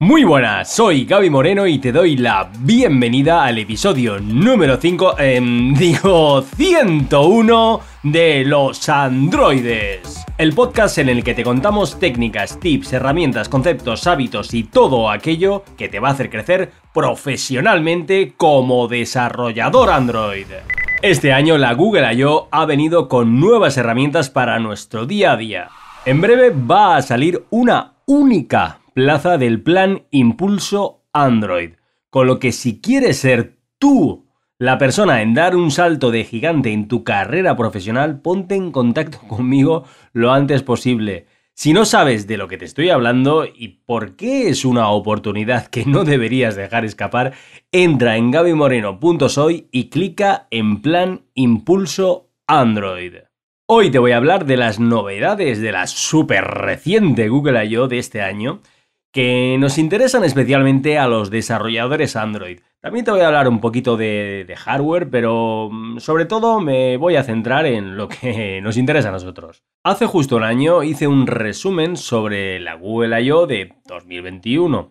Muy buenas, soy Gaby Moreno y te doy la bienvenida al episodio número 5, em, digo 101 de los androides. El podcast en el que te contamos técnicas, tips, herramientas, conceptos, hábitos y todo aquello que te va a hacer crecer profesionalmente como desarrollador Android. Este año la Google I.O. ha venido con nuevas herramientas para nuestro día a día. En breve va a salir una única plaza del plan Impulso Android. Con lo que si quieres ser tú la persona en dar un salto de gigante en tu carrera profesional, ponte en contacto conmigo lo antes posible. Si no sabes de lo que te estoy hablando y por qué es una oportunidad que no deberías dejar escapar, entra en gabymoreno.soy y clica en plan Impulso Android. Hoy te voy a hablar de las novedades de la super reciente Google I.O. de este año que nos interesan especialmente a los desarrolladores Android. También te voy a hablar un poquito de, hardware, pero mm, sobre todo me voy a centrar en lo que nos interesa a nosotros. Hace justo un año hice un resumen sobre la Google I.O. de 2021.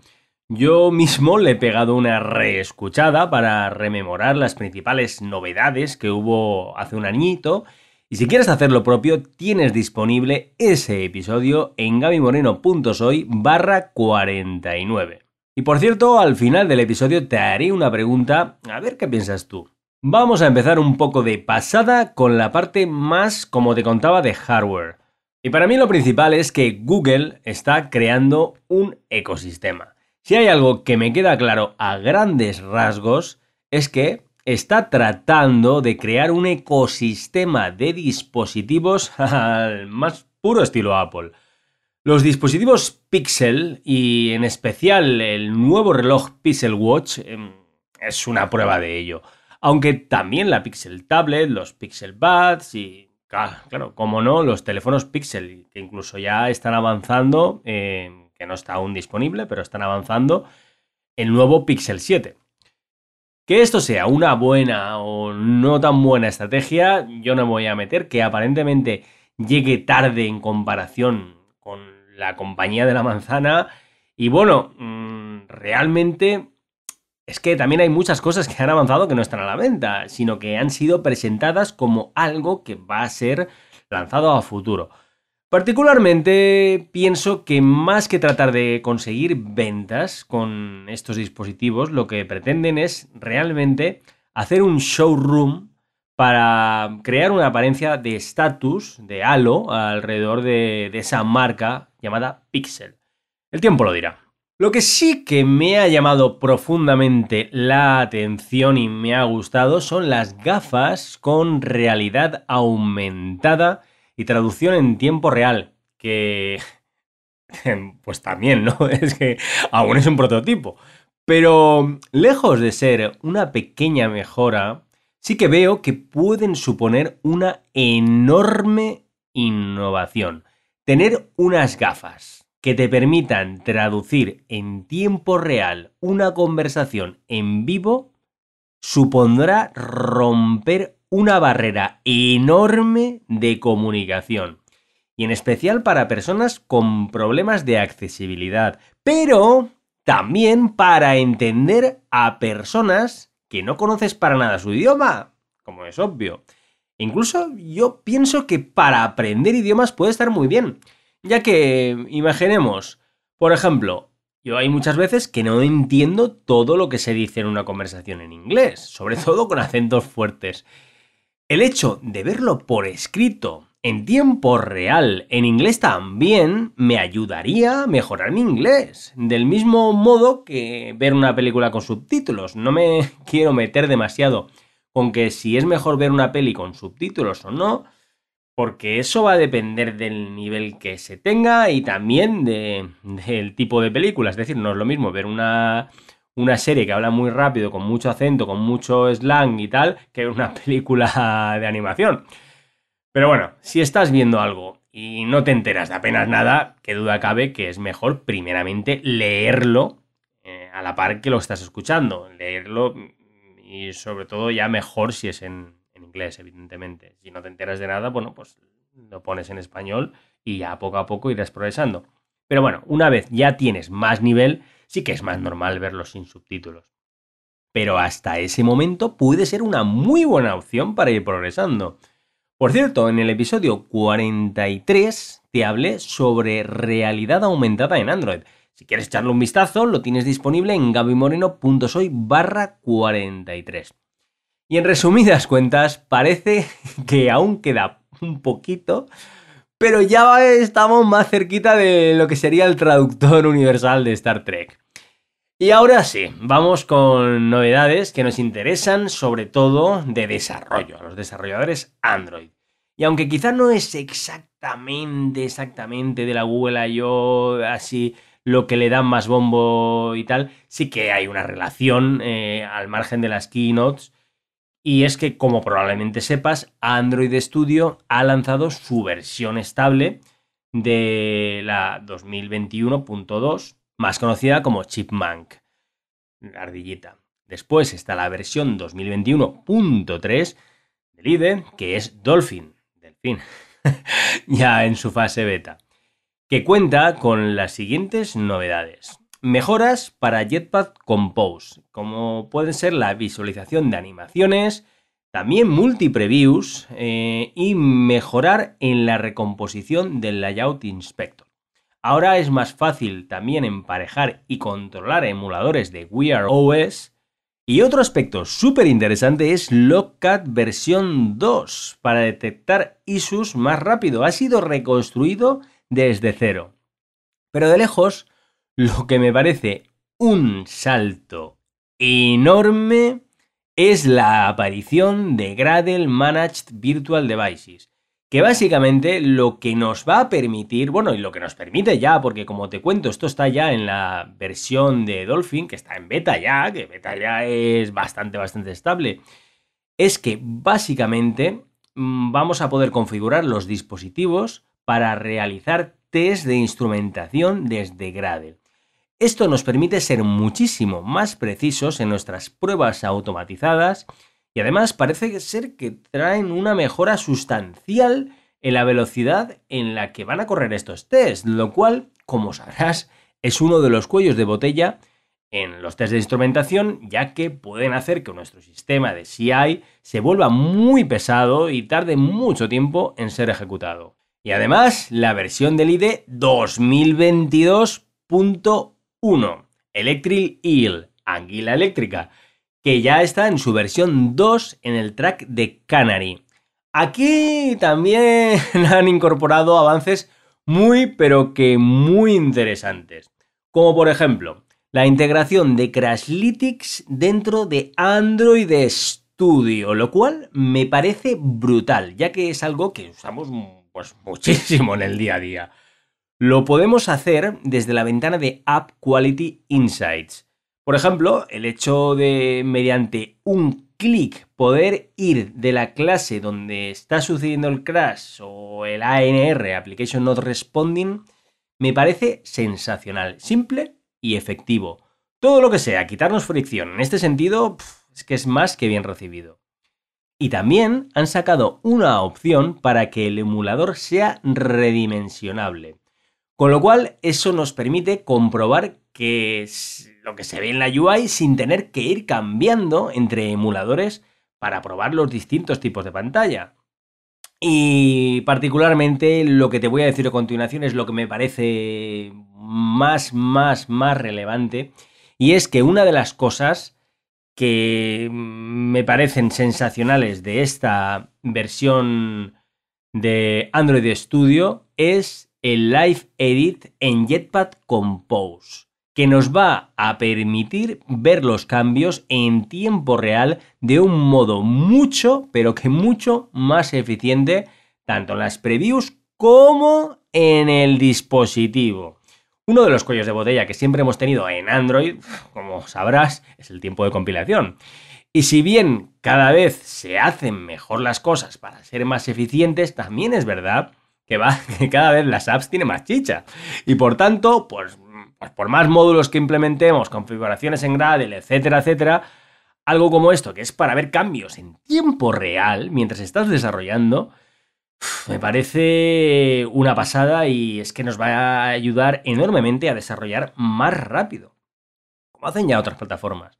Yo mismo le he pegado una reescuchada para rememorar las principales novedades que hubo hace un añito y si quieres hacer lo propio, tienes disponible ese episodio en gabymoreno.soy barra 49. Y por cierto, al final del episodio te haré una pregunta, a ver qué piensas tú. Vamos a empezar un poco de pasada con la parte más, como te contaba, de hardware. Y para mí lo principal es que Google está creando un ecosistema. Si hay algo que me queda claro a grandes rasgos, es que está tratando de crear un ecosistema de dispositivos al más puro estilo Apple. Los dispositivos Pixel y en especial el nuevo reloj Pixel Watch em, es una prueba de ello. Aunque también la Pixel Tablet, los Pixel Buds y, claro, como no, los teléfonos Pixel, que incluso ya están avanzando, em, que no está aún disponible, pero están avanzando, el nuevo Pixel 7. Que esto sea una buena o no tan buena estrategia, yo no me voy a meter, que aparentemente llegue tarde en comparación con la compañía de la manzana. Y bueno, mm, realmente es que también hay muchas cosas que han avanzado que no están a la venta, sino que han sido presentadas como algo que va a ser lanzado a futuro. Particularmente pienso que más que tratar de conseguir ventas con estos dispositivos, lo que pretenden es realmente hacer un showroom para crear una apariencia de estatus, de halo, alrededor de, esa marca llamada Pixel. El tiempo lo dirá. Lo que sí que me ha llamado profundamente la atención y me ha gustado son las gafas con realidad aumentada y traducción en tiempo real, que pues también, ¿no? Es que aún es un prototipo. Pero lejos de ser una pequeña mejora, sí que veo que pueden suponer una enorme innovación. Tener unas gafas que te permitan traducir en tiempo real una conversación en vivo supondrá romper una barrera enorme de comunicación. Y en especial para personas con problemas de accesibilidad. Pero también para entender a personas que no conoces para nada su idioma, como es obvio. Incluso yo pienso que para aprender idiomas puede estar muy bien, ya que, imaginemos, por ejemplo, yo hay muchas veces que no entiendo todo lo que se dice en una conversación en inglés, sobre todo con acentos fuertes. El hecho de verlo por escrito en tiempo real, en inglés también, me ayudaría a mejorar mi inglés. Del mismo modo que ver una película con subtítulos. No me quiero meter demasiado con que si es mejor ver una peli con subtítulos o no, porque eso va a depender del nivel que se tenga y también del tipo de película. Es decir, no es lo mismo ver una una serie que habla muy rápido, con mucho acento, con mucho slang y tal, que una película de animación. Pero bueno, si estás viendo algo y no te enteras de apenas nada, qué duda cabe que es mejor primeramente leerlo eh, a la par que lo estás escuchando. Leerlo y sobre todo ya mejor si es en, en inglés, evidentemente. Si no te enteras de nada, bueno, pues lo pones en español y ya poco a poco irás progresando. Pero bueno, una vez ya tienes más nivel, sí que es más normal verlos sin subtítulos. Pero hasta ese momento puede ser una muy buena opción para ir progresando. Por cierto, en el episodio 43 te hablé sobre realidad aumentada en Android. Si quieres echarle un vistazo, lo tienes disponible en gabimoreno.soy barra 43. Y en resumidas cuentas, parece que aún queda un poquito, pero ya estamos más cerquita de lo que sería el traductor universal de Star Trek. Y ahora sí, vamos con novedades que nos interesan sobre todo de desarrollo, a los desarrolladores Android. Y aunque quizá no es exactamente, exactamente de la Google I.O. así lo que le dan más bombo y tal, sí que hay una relación eh, al margen de las keynotes. Y es que, como probablemente sepas, Android Studio ha lanzado su versión estable de la 2021.2 más conocida como Chipmunk, ardillita. Después está la versión 2021.3 del IDE, que es Dolphin, Delfín, ya en su fase beta, que cuenta con las siguientes novedades. Mejoras para Jetpack Compose, como pueden ser la visualización de animaciones, también multi-previews eh, y mejorar en la recomposición del Layout Inspector. Ahora es más fácil también emparejar y controlar emuladores de Wear OS. Y otro aspecto súper interesante es Logcat versión 2 para detectar issues más rápido. Ha sido reconstruido desde cero. Pero de lejos, lo que me parece un salto enorme es la aparición de Gradle Managed Virtual Devices que básicamente lo que nos va a permitir, bueno, y lo que nos permite ya, porque como te cuento, esto está ya en la versión de Dolphin, que está en beta ya, que beta ya es bastante, bastante estable, es que básicamente mm, vamos a poder configurar los dispositivos para realizar test de instrumentación desde Gradle. Esto nos permite ser muchísimo más precisos en nuestras pruebas automatizadas y además parece ser que traen una mejora sustancial en la velocidad en la que van a correr estos tests, lo cual, como sabrás, es uno de los cuellos de botella en los test de instrumentación, ya que pueden hacer que nuestro sistema de CI se vuelva muy pesado y tarde mucho tiempo en ser ejecutado. Y además, la versión del IDE 2022.1, Electric Eel, Anguila Eléctrica, que ya está en su versión 2 en el track de Canary. Aquí también han incorporado avances muy pero que muy interesantes, como por ejemplo la integración de Crashlytics dentro de Android Studio, lo cual me parece brutal, ya que es algo que usamos pues, muchísimo en el día a día. Lo podemos hacer desde la ventana de App Quality Insights. Por ejemplo, el hecho de mediante un clic poder ir de la clase donde está sucediendo el crash o el ANR, Application Not Responding, me parece sensacional, simple y efectivo. Todo lo que sea quitarnos fricción en este sentido es que es más que bien recibido. Y también han sacado una opción para que el emulador sea redimensionable. Con lo cual, eso nos permite comprobar que lo que se ve en la UI sin tener que ir cambiando entre emuladores para probar los distintos tipos de pantalla. Y particularmente lo que te voy a decir a continuación es lo que me parece más, más, más relevante. Y es que una de las cosas que me parecen sensacionales de esta versión de Android Studio es el Live Edit en Jetpack Compose que nos va a permitir ver los cambios en tiempo real de un modo mucho, pero que mucho más eficiente, tanto en las previews como en el dispositivo. Uno de los cuellos de botella que siempre hemos tenido en Android, como sabrás, es el tiempo de compilación. Y si bien cada vez se hacen mejor las cosas para ser más eficientes, también es verdad que, va, que cada vez las apps tienen más chicha. Y por tanto, pues pues por más módulos que implementemos, configuraciones en Gradle, etcétera, etcétera, algo como esto, que es para ver cambios en tiempo real mientras estás desarrollando, me parece una pasada y es que nos va a ayudar enormemente a desarrollar más rápido. como hacen ya otras plataformas.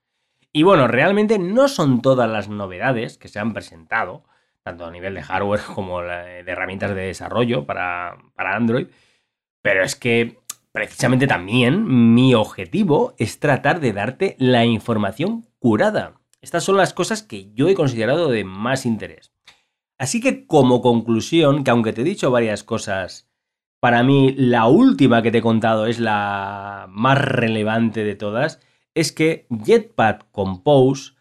Y bueno, realmente no son todas las novedades que se han presentado, tanto a nivel de hardware como de herramientas de desarrollo para, para Android, pero es que precisamente también mi objetivo es tratar de darte la información curada. Estas son las cosas que yo he considerado de más interés. Así que como conclusión, que aunque te he dicho varias cosas, para mí la última que te he contado es la más relevante de todas, es que Jetpack Compose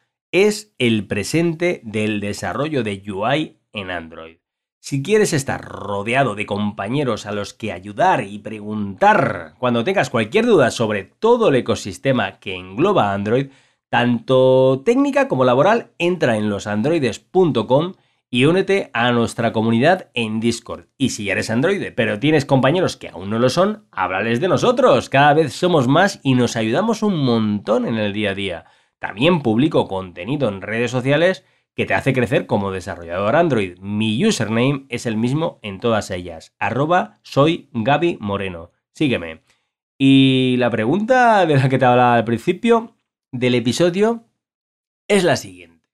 es el presente del desarrollo de UI en Android. Si quieres estar rodeado de compañeros a los que ayudar y preguntar cuando tengas cualquier duda sobre todo el ecosistema que engloba Android, tanto técnica como laboral, entra en losandroides.com y únete a nuestra comunidad en Discord. Y si eres androide, pero tienes compañeros que aún no lo son, háblales de nosotros. Cada vez somos más y nos ayudamos un montón en el día a día. También publico contenido en redes sociales que te hace crecer como desarrollador Android. Mi username es el mismo en todas ellas. Arroba soy Gaby Moreno. Sígueme. Y la pregunta de la que te hablaba al principio del episodio es la siguiente.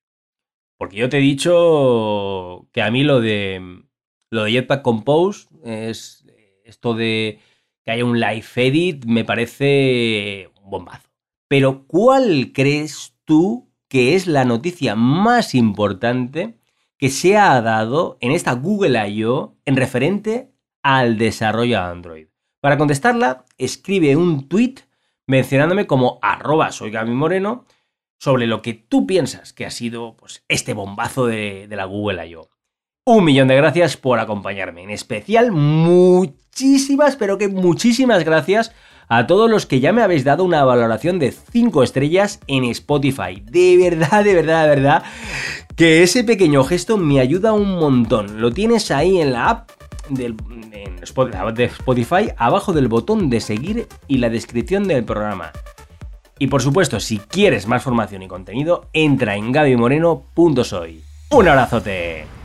Porque yo te he dicho que a mí lo de lo de Jetpack Compose es esto de que haya un live edit me parece un bombazo. Pero ¿cuál crees tú que es la noticia más importante que se ha dado en esta Google I.O. en referente al desarrollo de Android? Para contestarla, escribe un tweet mencionándome como arroba soy Gaby Moreno sobre lo que tú piensas que ha sido pues, este bombazo de, la Google I.O. Un millón de gracias por acompañarme. En especial, muchísimas, pero que muchísimas gracias a todos los que ya me habéis dado una valoración de 5 estrellas en Spotify. De verdad, de verdad, de verdad, que ese pequeño gesto me ayuda un montón. Lo tienes ahí en la app de Spotify, abajo del botón de seguir y la descripción del programa. Y por supuesto, si quieres más formación y contenido, entra en gabymoreno.soy. ¡Un abrazote!